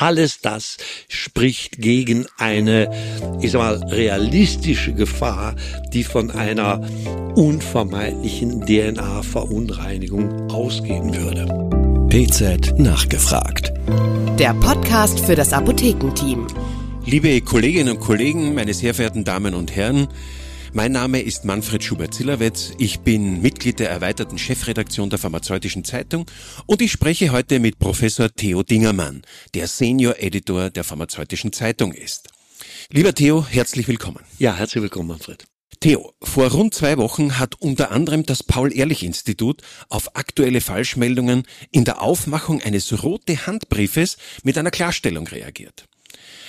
Alles das spricht gegen eine, ich sag mal, realistische Gefahr, die von einer unvermeidlichen DNA-Verunreinigung ausgehen würde. PZ nachgefragt. Der Podcast für das Apothekenteam. Liebe Kolleginnen und Kollegen, meine sehr verehrten Damen und Herren, mein Name ist Manfred Schubert-Zillerwetz. Ich bin Mitglied der erweiterten Chefredaktion der Pharmazeutischen Zeitung und ich spreche heute mit Professor Theo Dingermann, der Senior Editor der Pharmazeutischen Zeitung ist. Lieber Theo, herzlich willkommen. Ja, herzlich willkommen, Manfred. Theo, vor rund zwei Wochen hat unter anderem das Paul-Ehrlich-Institut auf aktuelle Falschmeldungen in der Aufmachung eines rote Handbriefes mit einer Klarstellung reagiert.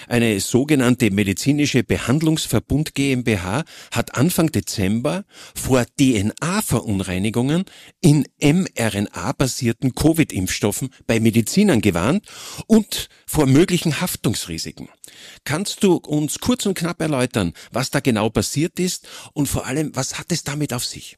Eine sogenannte medizinische Behandlungsverbund GmbH hat Anfang Dezember vor DNA-Verunreinigungen in mRNA-basierten Covid-Impfstoffen bei Medizinern gewarnt und vor möglichen Haftungsrisiken. Kannst du uns kurz und knapp erläutern, was da genau passiert ist und vor allem, was hat es damit auf sich?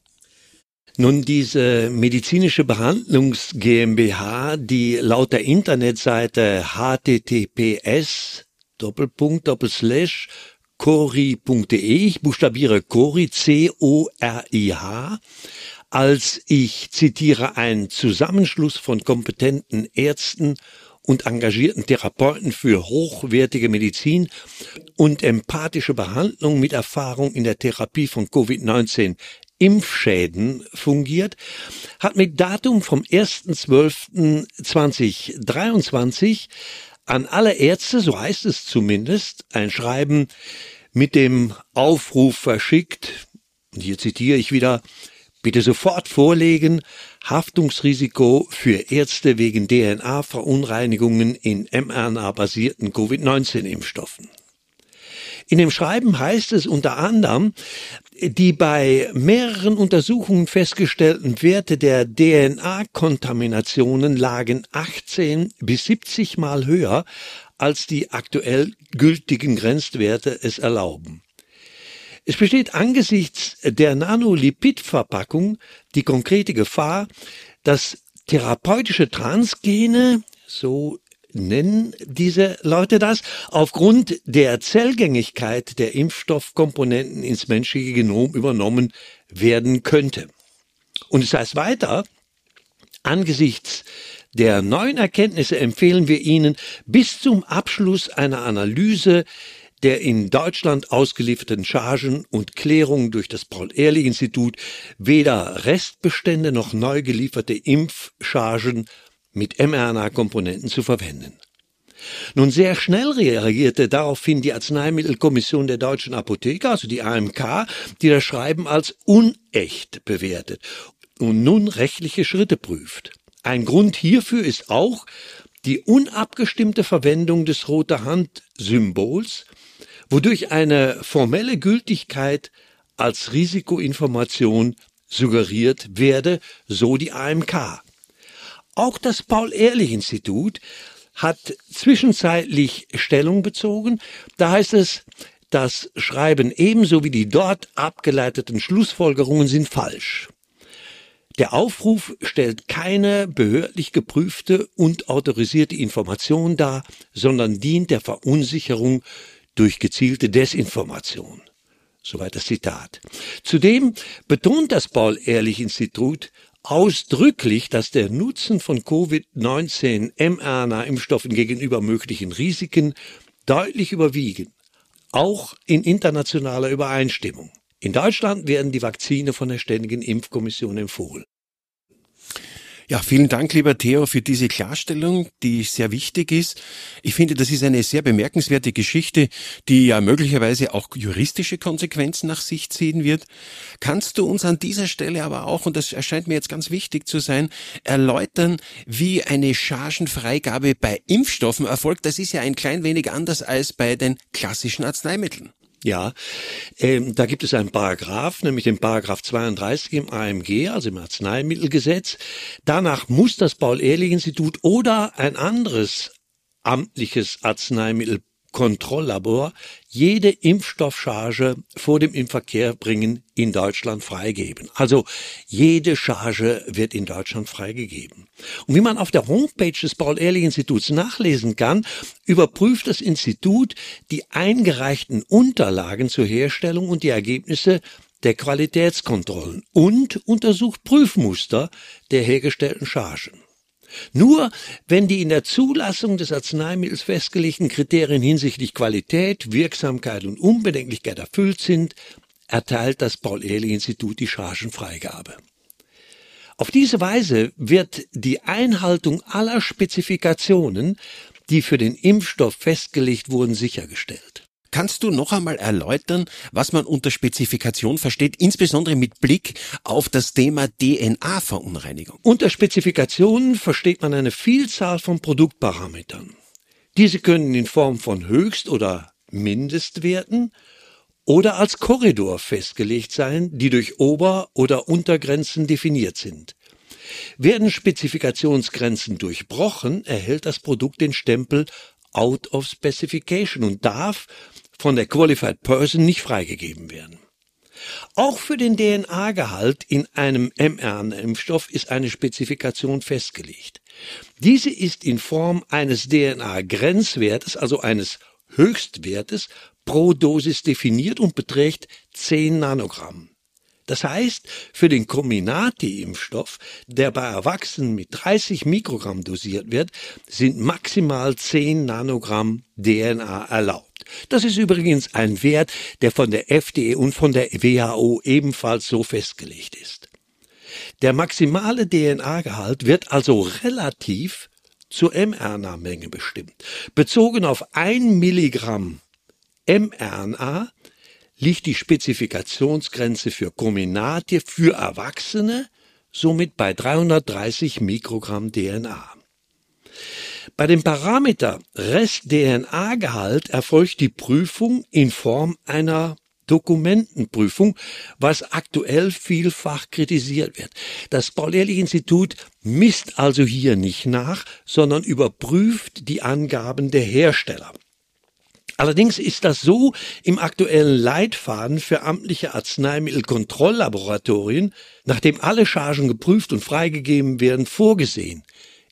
Nun, diese medizinische Behandlungs GmbH, die laut der Internetseite https Doppelpunkt, Doppelslash, cori.de. Ich buchstabiere Cori, C-O-R-I-H, als ich zitiere ein Zusammenschluss von kompetenten Ärzten und engagierten Therapeuten für hochwertige Medizin und empathische Behandlung mit Erfahrung in der Therapie von Covid-19 Impfschäden fungiert, hat mit Datum vom 1.12.2023 an alle Ärzte, so heißt es zumindest, ein Schreiben mit dem Aufruf verschickt, und hier zitiere ich wieder, bitte sofort vorlegen, Haftungsrisiko für Ärzte wegen DNA-Verunreinigungen in mRNA-basierten Covid-19-Impfstoffen. In dem Schreiben heißt es unter anderem, die bei mehreren Untersuchungen festgestellten Werte der DNA-Kontaminationen lagen 18 bis 70 Mal höher, als die aktuell gültigen Grenzwerte es erlauben. Es besteht angesichts der Nanolipidverpackung die konkrete Gefahr, dass therapeutische Transgene, so nennen diese Leute das, aufgrund der Zellgängigkeit der Impfstoffkomponenten ins menschliche Genom übernommen werden könnte. Und es heißt weiter, angesichts der neuen Erkenntnisse empfehlen wir Ihnen bis zum Abschluss einer Analyse der in Deutschland ausgelieferten Chargen und Klärung durch das Paul-Ehrlich-Institut weder Restbestände noch neu gelieferte Impfchargen mit mRNA-Komponenten zu verwenden. Nun sehr schnell reagierte daraufhin die Arzneimittelkommission der deutschen Apotheker, also die AMK, die das Schreiben als unecht bewertet und nun rechtliche Schritte prüft. Ein Grund hierfür ist auch die unabgestimmte Verwendung des rote Hand-Symbols, wodurch eine formelle Gültigkeit als Risikoinformation suggeriert werde, so die AMK. Auch das Paul-Ehrlich-Institut hat zwischenzeitlich Stellung bezogen. Da heißt es, das Schreiben ebenso wie die dort abgeleiteten Schlussfolgerungen sind falsch. Der Aufruf stellt keine behördlich geprüfte und autorisierte Information dar, sondern dient der Verunsicherung durch gezielte Desinformation. Soweit das Zitat. Zudem betont das Paul-Ehrlich-Institut ausdrücklich, dass der Nutzen von Covid-19 mRNA-Impfstoffen gegenüber möglichen Risiken deutlich überwiegen, auch in internationaler Übereinstimmung. In Deutschland werden die Vakzine von der Ständigen Impfkommission empfohlen. Ja, vielen Dank, lieber Theo, für diese Klarstellung, die sehr wichtig ist. Ich finde, das ist eine sehr bemerkenswerte Geschichte, die ja möglicherweise auch juristische Konsequenzen nach sich ziehen wird. Kannst du uns an dieser Stelle aber auch, und das erscheint mir jetzt ganz wichtig zu sein, erläutern, wie eine Chargenfreigabe bei Impfstoffen erfolgt? Das ist ja ein klein wenig anders als bei den klassischen Arzneimitteln. Ja, ähm, da gibt es einen Paragraph, nämlich den Paragraph 32 im AMG, also im Arzneimittelgesetz. Danach muss das Paul-Ehrlich-Institut oder ein anderes amtliches Arzneimittel Kontrolllabor jede Impfstoffcharge vor dem Inverkehrbringen in Deutschland freigeben. Also jede Charge wird in Deutschland freigegeben. Und wie man auf der Homepage des Paul-Ehrlich-Instituts nachlesen kann, überprüft das Institut die eingereichten Unterlagen zur Herstellung und die Ergebnisse der Qualitätskontrollen und untersucht Prüfmuster der hergestellten Chargen. Nur wenn die in der Zulassung des Arzneimittels festgelegten Kriterien hinsichtlich Qualität, Wirksamkeit und Unbedenklichkeit erfüllt sind, erteilt das Paul-Ehrlich-Institut die Chargenfreigabe. Auf diese Weise wird die Einhaltung aller Spezifikationen, die für den Impfstoff festgelegt wurden, sichergestellt. Kannst du noch einmal erläutern, was man unter Spezifikation versteht, insbesondere mit Blick auf das Thema DNA-Verunreinigung? Unter Spezifikationen versteht man eine Vielzahl von Produktparametern. Diese können in Form von Höchst- oder Mindestwerten oder als Korridor festgelegt sein, die durch Ober- oder Untergrenzen definiert sind. Werden Spezifikationsgrenzen durchbrochen, erhält das Produkt den Stempel Out of Specification und darf von der Qualified Person nicht freigegeben werden. Auch für den DNA-Gehalt in einem mRNA-Impfstoff ist eine Spezifikation festgelegt. Diese ist in Form eines DNA-Grenzwertes, also eines Höchstwertes, pro Dosis definiert und beträgt 10 Nanogramm. Das heißt, für den Comirnaty-Impfstoff, der bei Erwachsenen mit 30 Mikrogramm dosiert wird, sind maximal 10 Nanogramm DNA erlaubt. Das ist übrigens ein Wert, der von der FDA und von der WHO ebenfalls so festgelegt ist. Der maximale DNA-Gehalt wird also relativ zur mRNA-Menge bestimmt. Bezogen auf ein Milligramm mRNA liegt die Spezifikationsgrenze für Comirnaty für Erwachsene somit bei 330 Mikrogramm DNA. Bei dem Parameter Rest-DNA-Gehalt erfolgt die Prüfung in Form einer Dokumentenprüfung, was aktuell vielfach kritisiert wird. Das Paul-Ehrlich-Institut misst also hier nicht nach, sondern überprüft die Angaben der Hersteller. Allerdings ist das so im aktuellen Leitfaden für amtliche Arzneimittelkontrolllaboratorien, nachdem alle Chargen geprüft und freigegeben werden, vorgesehen,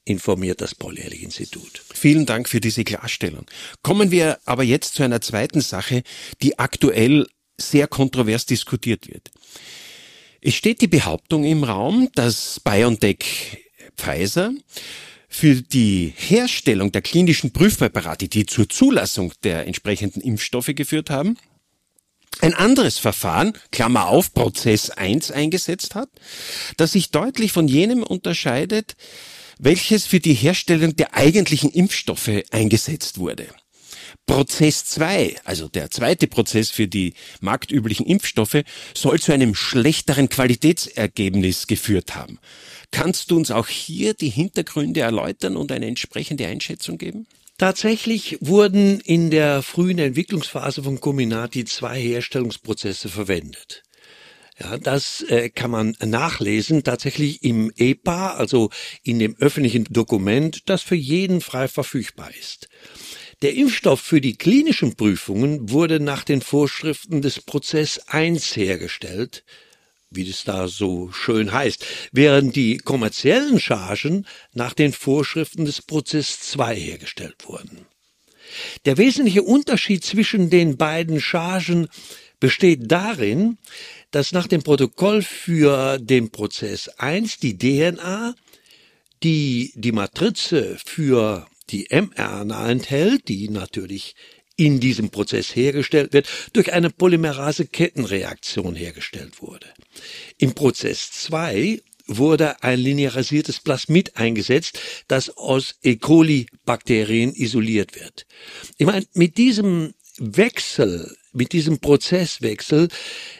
informiert das Paul-Ehrlich-Institut. Vielen Dank für diese Klarstellung. Kommen wir aber jetzt zu einer zweiten Sache, die aktuell sehr kontrovers diskutiert wird. Es steht die Behauptung im Raum, dass BioNTech Pfizer für die Herstellung der klinischen Prüfpräparate, die zur Zulassung der entsprechenden Impfstoffe geführt haben, ein anderes Verfahren, Klammer auf, Prozess 1 eingesetzt hat, das sich deutlich von jenem unterscheidet, welches für die Herstellung der eigentlichen Impfstoffe eingesetzt wurde. Prozess 2, also der zweite Prozess für die marktüblichen Impfstoffe, soll zu einem schlechteren Qualitätsergebnis geführt haben. Kannst du uns auch hier die Hintergründe erläutern und eine entsprechende Einschätzung geben? Tatsächlich wurden in der frühen Entwicklungsphase von Comirnaty zwei Herstellungsprozesse verwendet. Ja, das äh, kann man nachlesen, tatsächlich im EPA, also in dem öffentlichen Dokument, das für jeden frei verfügbar ist. Der Impfstoff für die klinischen Prüfungen wurde nach den Vorschriften des Prozess 1 hergestellt, wie das da so schön heißt, während die kommerziellen Chargen nach den Vorschriften des Prozess 2 hergestellt wurden. Der wesentliche Unterschied zwischen den beiden Chargen besteht darin, dass nach dem Protokoll für den Prozess 1 die DNA, die die Matrize für die mRNA enthält, die natürlich in diesem Prozess hergestellt wird, durch eine Polymerase-Kettenreaktion hergestellt wurde. Im Prozess 2 wurde ein linearisiertes Plasmid eingesetzt, das aus E. coli-Bakterien isoliert wird. Ich meine, mit diesem Wechsel, mit diesem Prozesswechsel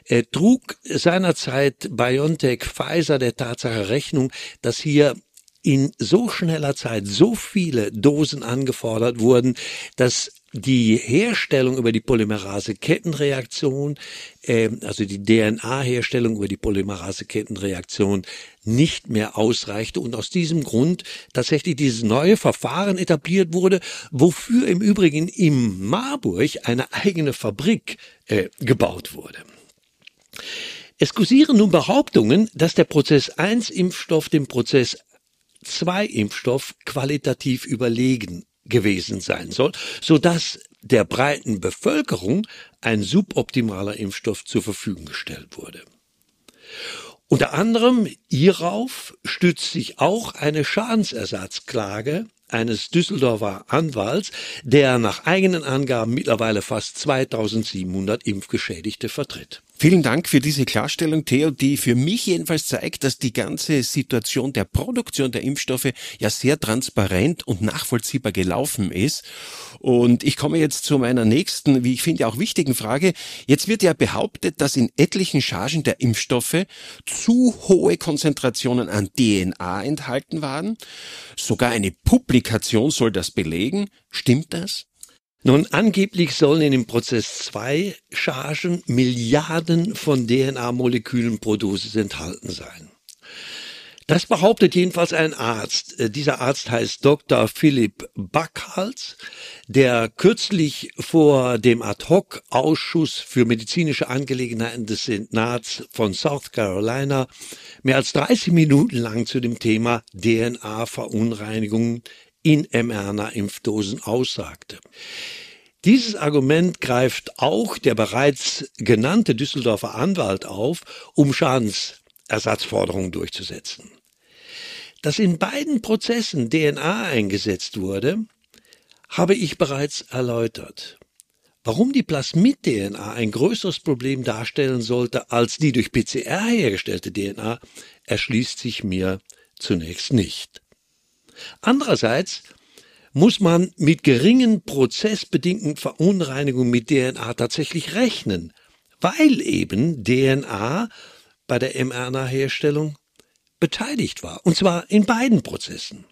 äh, trug seinerzeit BioNTech Pfizer der Tatsache Rechnung, dass hier in so schneller Zeit so viele Dosen angefordert wurden, dass die Herstellung über die Polymerase-Kettenreaktion, äh, also die DNA-Herstellung über die Polymerase-Kettenreaktion nicht mehr ausreichte und aus diesem Grund tatsächlich dieses neue Verfahren etabliert wurde, wofür im Übrigen im Marburg eine eigene Fabrik äh, gebaut wurde. Es kursieren nun Behauptungen, dass der Prozess 1 Impfstoff dem Prozess 2 Impfstoff qualitativ überlegen gewesen sein soll, so dass der breiten Bevölkerung ein suboptimaler Impfstoff zur Verfügung gestellt wurde. Unter anderem hierauf stützt sich auch eine Schadensersatzklage eines Düsseldorfer Anwalts, der nach eigenen Angaben mittlerweile fast 2700 Impfgeschädigte vertritt. Vielen Dank für diese Klarstellung, Theo, die für mich jedenfalls zeigt, dass die ganze Situation der Produktion der Impfstoffe ja sehr transparent und nachvollziehbar gelaufen ist. Und ich komme jetzt zu meiner nächsten, wie ich finde, auch wichtigen Frage. Jetzt wird ja behauptet, dass in etlichen Chargen der Impfstoffe zu hohe Konzentrationen an DNA enthalten waren. Sogar eine Publikation soll das belegen. Stimmt das? Nun, angeblich sollen in dem Prozess zwei Chargen Milliarden von DNA-Molekülen pro Dosis enthalten sein. Das behauptet jedenfalls ein Arzt. Äh, dieser Arzt heißt Dr. Philipp Backhals, der kürzlich vor dem Ad-Hoc-Ausschuss für medizinische Angelegenheiten des Senats von South Carolina mehr als 30 Minuten lang zu dem Thema DNA-Verunreinigungen in mRNA-Impfdosen aussagte. Dieses Argument greift auch der bereits genannte Düsseldorfer Anwalt auf, um Schadensersatzforderungen durchzusetzen. Dass in beiden Prozessen DNA eingesetzt wurde, habe ich bereits erläutert. Warum die Plasmid-DNA ein größeres Problem darstellen sollte als die durch PCR hergestellte DNA, erschließt sich mir zunächst nicht. Andererseits muss man mit geringen prozessbedingten Verunreinigungen mit DNA tatsächlich rechnen, weil eben DNA bei der mRNA-Herstellung beteiligt war, und zwar in beiden Prozessen.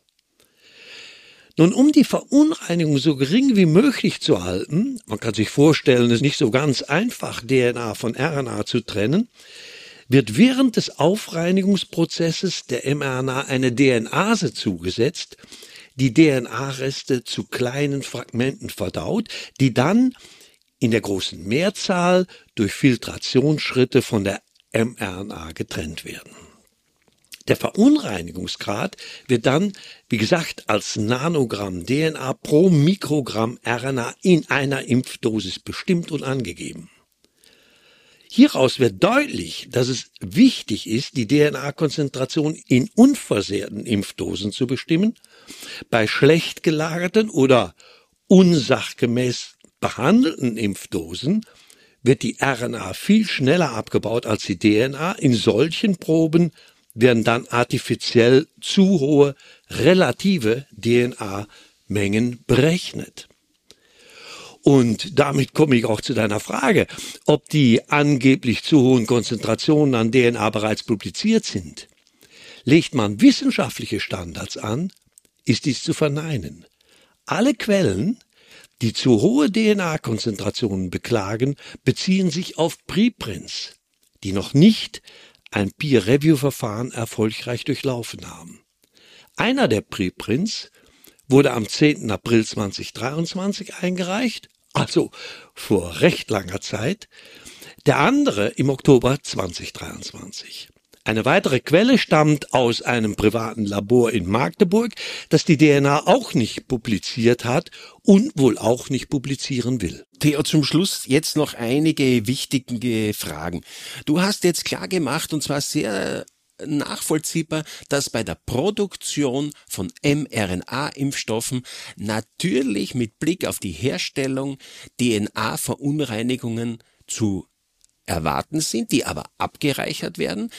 Nun, um die Verunreinigung so gering wie möglich zu halten, man kann sich vorstellen, es ist nicht so ganz einfach, DNA von RNA zu trennen, wird während des Aufreinigungsprozesses der mRNA eine DNase zugesetzt, die DNA-Reste zu kleinen Fragmenten verdaut, die dann in der großen Mehrzahl durch Filtrationsschritte von der mRNA getrennt werden. Der Verunreinigungsgrad wird dann, wie gesagt, als Nanogramm DNA pro Mikrogramm RNA in einer Impfdosis bestimmt und angegeben. Hieraus wird deutlich, dass es wichtig ist, die DNA-Konzentration in unversehrten Impfdosen zu bestimmen. Bei schlecht gelagerten oder unsachgemäß behandelten Impfdosen wird die RNA viel schneller abgebaut als die DNA. In solchen Proben werden dann artifiziell zu hohe relative DNA-Mengen berechnet. Und damit komme ich auch zu deiner Frage, ob die angeblich zu hohen Konzentrationen an DNA bereits publiziert sind. Legt man wissenschaftliche Standards an, ist dies zu verneinen. Alle Quellen, die zu hohe DNA-Konzentrationen beklagen, beziehen sich auf Preprints, die noch nicht ein Peer-Review-Verfahren erfolgreich durchlaufen haben. Einer der Preprints wurde am 10. April 2023 eingereicht also vor recht langer Zeit, der andere im Oktober 2023. Eine weitere Quelle stammt aus einem privaten Labor in Magdeburg, das die DNA auch nicht publiziert hat und wohl auch nicht publizieren will. Theo, zum Schluss jetzt noch einige wichtige Fragen. Du hast jetzt klar gemacht, und zwar sehr nachvollziehbar, dass bei der Produktion von mRNA-Impfstoffen natürlich mit Blick auf die Herstellung DNA-Verunreinigungen zu erwarten sind, die aber abgereichert werden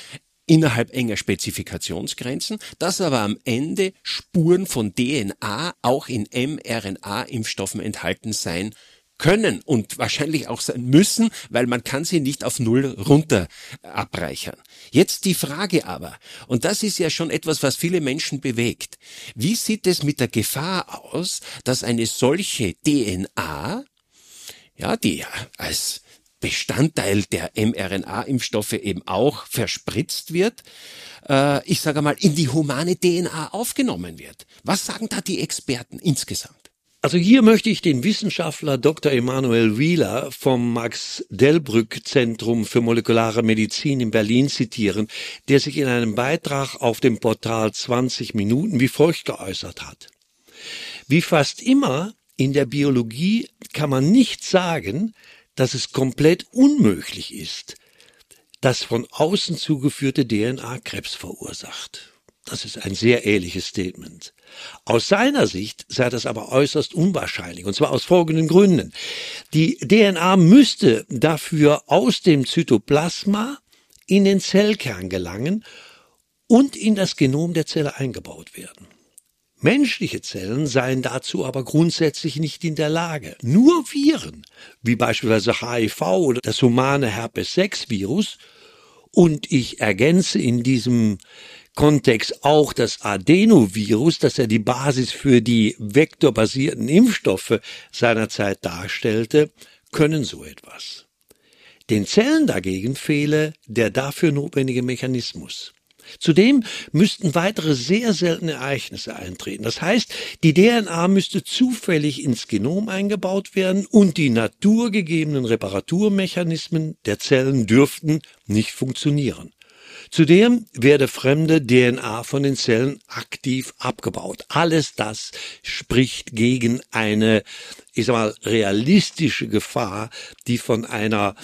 innerhalb enger Spezifikationsgrenzen, dass aber am Ende Spuren von DNA auch in mRNA-Impfstoffen enthalten sein können und wahrscheinlich auch sein müssen, weil man kann sie nicht auf Null runter abreichern. Jetzt die Frage aber, und das ist ja schon etwas, was viele Menschen bewegt. Wie sieht es mit der Gefahr aus, dass eine solche DNA, ja, die als Bestandteil der mRNA-Impfstoffe eben auch verspritzt wird, äh, ich sage mal, in die humane DNA aufgenommen wird. Was sagen da die Experten insgesamt? Also hier möchte ich den Wissenschaftler Dr. Emanuel Wieler vom Max Delbrück Zentrum für molekulare Medizin in Berlin zitieren, der sich in einem Beitrag auf dem Portal 20 Minuten wie folgt geäußert hat. Wie fast immer in der Biologie kann man nicht sagen, dass es komplett unmöglich ist, dass von außen zugeführte DNA Krebs verursacht. Das ist ein sehr ehrliches Statement. Aus seiner Sicht sei das aber äußerst unwahrscheinlich, und zwar aus folgenden Gründen. Die DNA müsste dafür aus dem Zytoplasma in den Zellkern gelangen und in das Genom der Zelle eingebaut werden. Menschliche Zellen seien dazu aber grundsätzlich nicht in der Lage. Nur Viren, wie beispielsweise HIV oder das humane Herpes-6-Virus, und ich ergänze in diesem Kontext auch das Adenovirus, das ja die Basis für die vektorbasierten Impfstoffe seinerzeit darstellte, können so etwas. Den Zellen dagegen fehle der dafür notwendige Mechanismus. Zudem müssten weitere sehr seltene Ereignisse eintreten. Das heißt, die DNA müsste zufällig ins Genom eingebaut werden und die naturgegebenen Reparaturmechanismen der Zellen dürften nicht funktionieren. Zudem werde fremde DNA von den Zellen aktiv abgebaut. Alles das spricht gegen eine, ich sag mal, realistische Gefahr, die von einer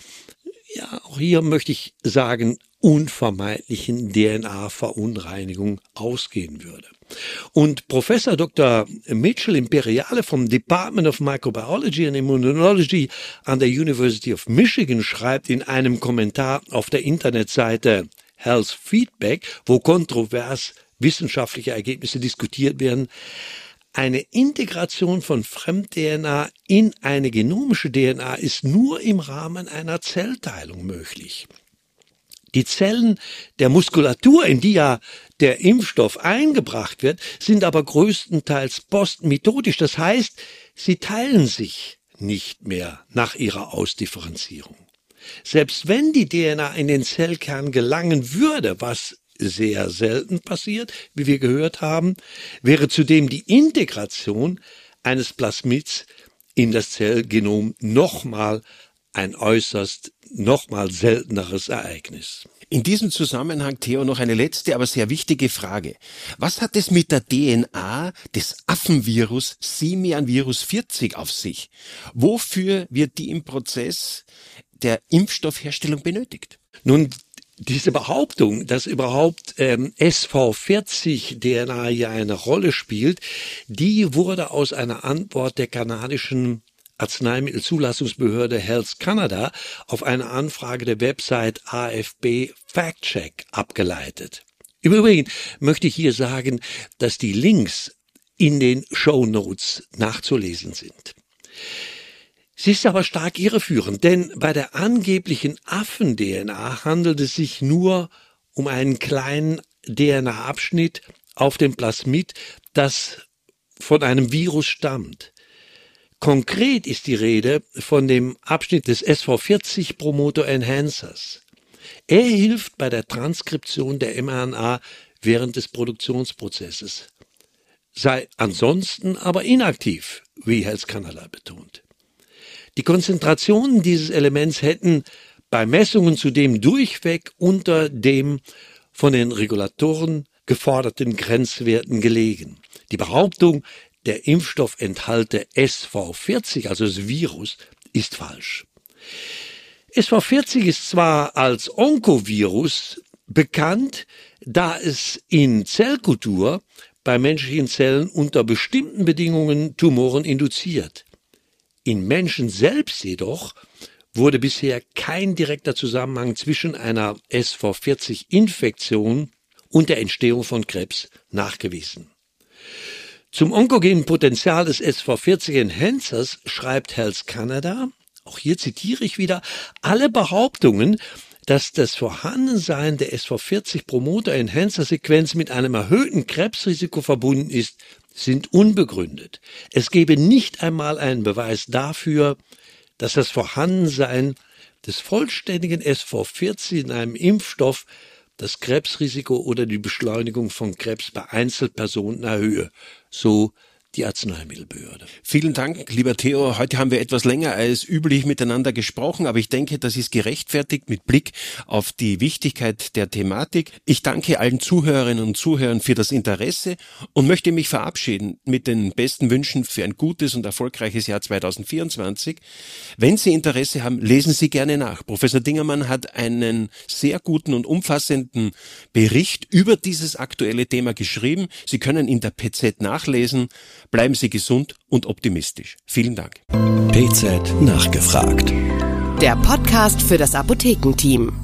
ja, auch hier möchte ich sagen, unvermeidlichen DNA-Verunreinigung ausgehen würde. Und Professor Dr. Mitchell Imperiale vom Department of Microbiology and Immunology an der University of Michigan schreibt in einem Kommentar auf der Internetseite Health Feedback, wo kontrovers wissenschaftliche Ergebnisse diskutiert werden, eine Integration von Fremd-DNA in eine genomische DNA ist nur im Rahmen einer Zellteilung möglich. Die Zellen der Muskulatur, in die ja der Impfstoff eingebracht wird, sind aber größtenteils postmethodisch. Das heißt, sie teilen sich nicht mehr nach ihrer Ausdifferenzierung. Selbst wenn die DNA in den Zellkern gelangen würde, was sehr selten passiert, wie wir gehört haben, wäre zudem die Integration eines Plasmids in das Zellgenom nochmal ein äußerst nochmal selteneres Ereignis. In diesem Zusammenhang, Theo, noch eine letzte, aber sehr wichtige Frage. Was hat es mit der DNA des Affenvirus Simian Virus 40 auf sich? Wofür wird die im Prozess der Impfstoffherstellung benötigt? Nun, diese Behauptung, dass überhaupt ähm, SV40-DNA hier eine Rolle spielt, die wurde aus einer Antwort der kanadischen Arzneimittelzulassungsbehörde Health Canada auf eine Anfrage der Website AFB Factcheck abgeleitet. Im Übrigen möchte ich hier sagen, dass die Links in den Show Notes nachzulesen sind. Sie ist aber stark irreführend, denn bei der angeblichen Affen-DNA handelt es sich nur um einen kleinen DNA-Abschnitt auf dem Plasmid, das von einem Virus stammt. Konkret ist die Rede von dem Abschnitt des SV40 Promoter Enhancers. Er hilft bei der Transkription der mRNA während des Produktionsprozesses, sei ansonsten aber inaktiv, wie Health Canada betont. Die Konzentrationen dieses Elements hätten bei Messungen zudem durchweg unter dem von den Regulatoren geforderten Grenzwerten gelegen. Die Behauptung, der Impfstoff enthalte SV40, also das Virus, ist falsch. SV40 ist zwar als Onkovirus bekannt, da es in Zellkultur bei menschlichen Zellen unter bestimmten Bedingungen Tumoren induziert. In Menschen selbst jedoch wurde bisher kein direkter Zusammenhang zwischen einer SV40-Infektion und der Entstehung von Krebs nachgewiesen. Zum onkogenen Potenzial des SV40 Enhancers schreibt Health Canada, auch hier zitiere ich wieder, alle Behauptungen, dass das Vorhandensein der SV40 Promoter Enhancer Sequenz mit einem erhöhten Krebsrisiko verbunden ist, sind unbegründet. Es gebe nicht einmal einen Beweis dafür, dass das Vorhandensein des vollständigen SV40 in einem Impfstoff das Krebsrisiko oder die Beschleunigung von Krebs bei Einzelpersonen erhöhe, so die Arzneimittelbehörde. Vielen Dank, lieber Theo. Heute haben wir etwas länger als üblich miteinander gesprochen, aber ich denke, das ist gerechtfertigt mit Blick auf die Wichtigkeit der Thematik. Ich danke allen Zuhörerinnen und Zuhörern für das Interesse und möchte mich verabschieden mit den besten Wünschen für ein gutes und erfolgreiches Jahr 2024. Wenn Sie Interesse haben, lesen Sie gerne nach. Professor Dingermann hat einen sehr guten und umfassenden Bericht über dieses aktuelle Thema geschrieben. Sie können in der PZ nachlesen. Bleiben Sie gesund und optimistisch. Vielen Dank. PZ nachgefragt. Der Podcast für das Apothekenteam.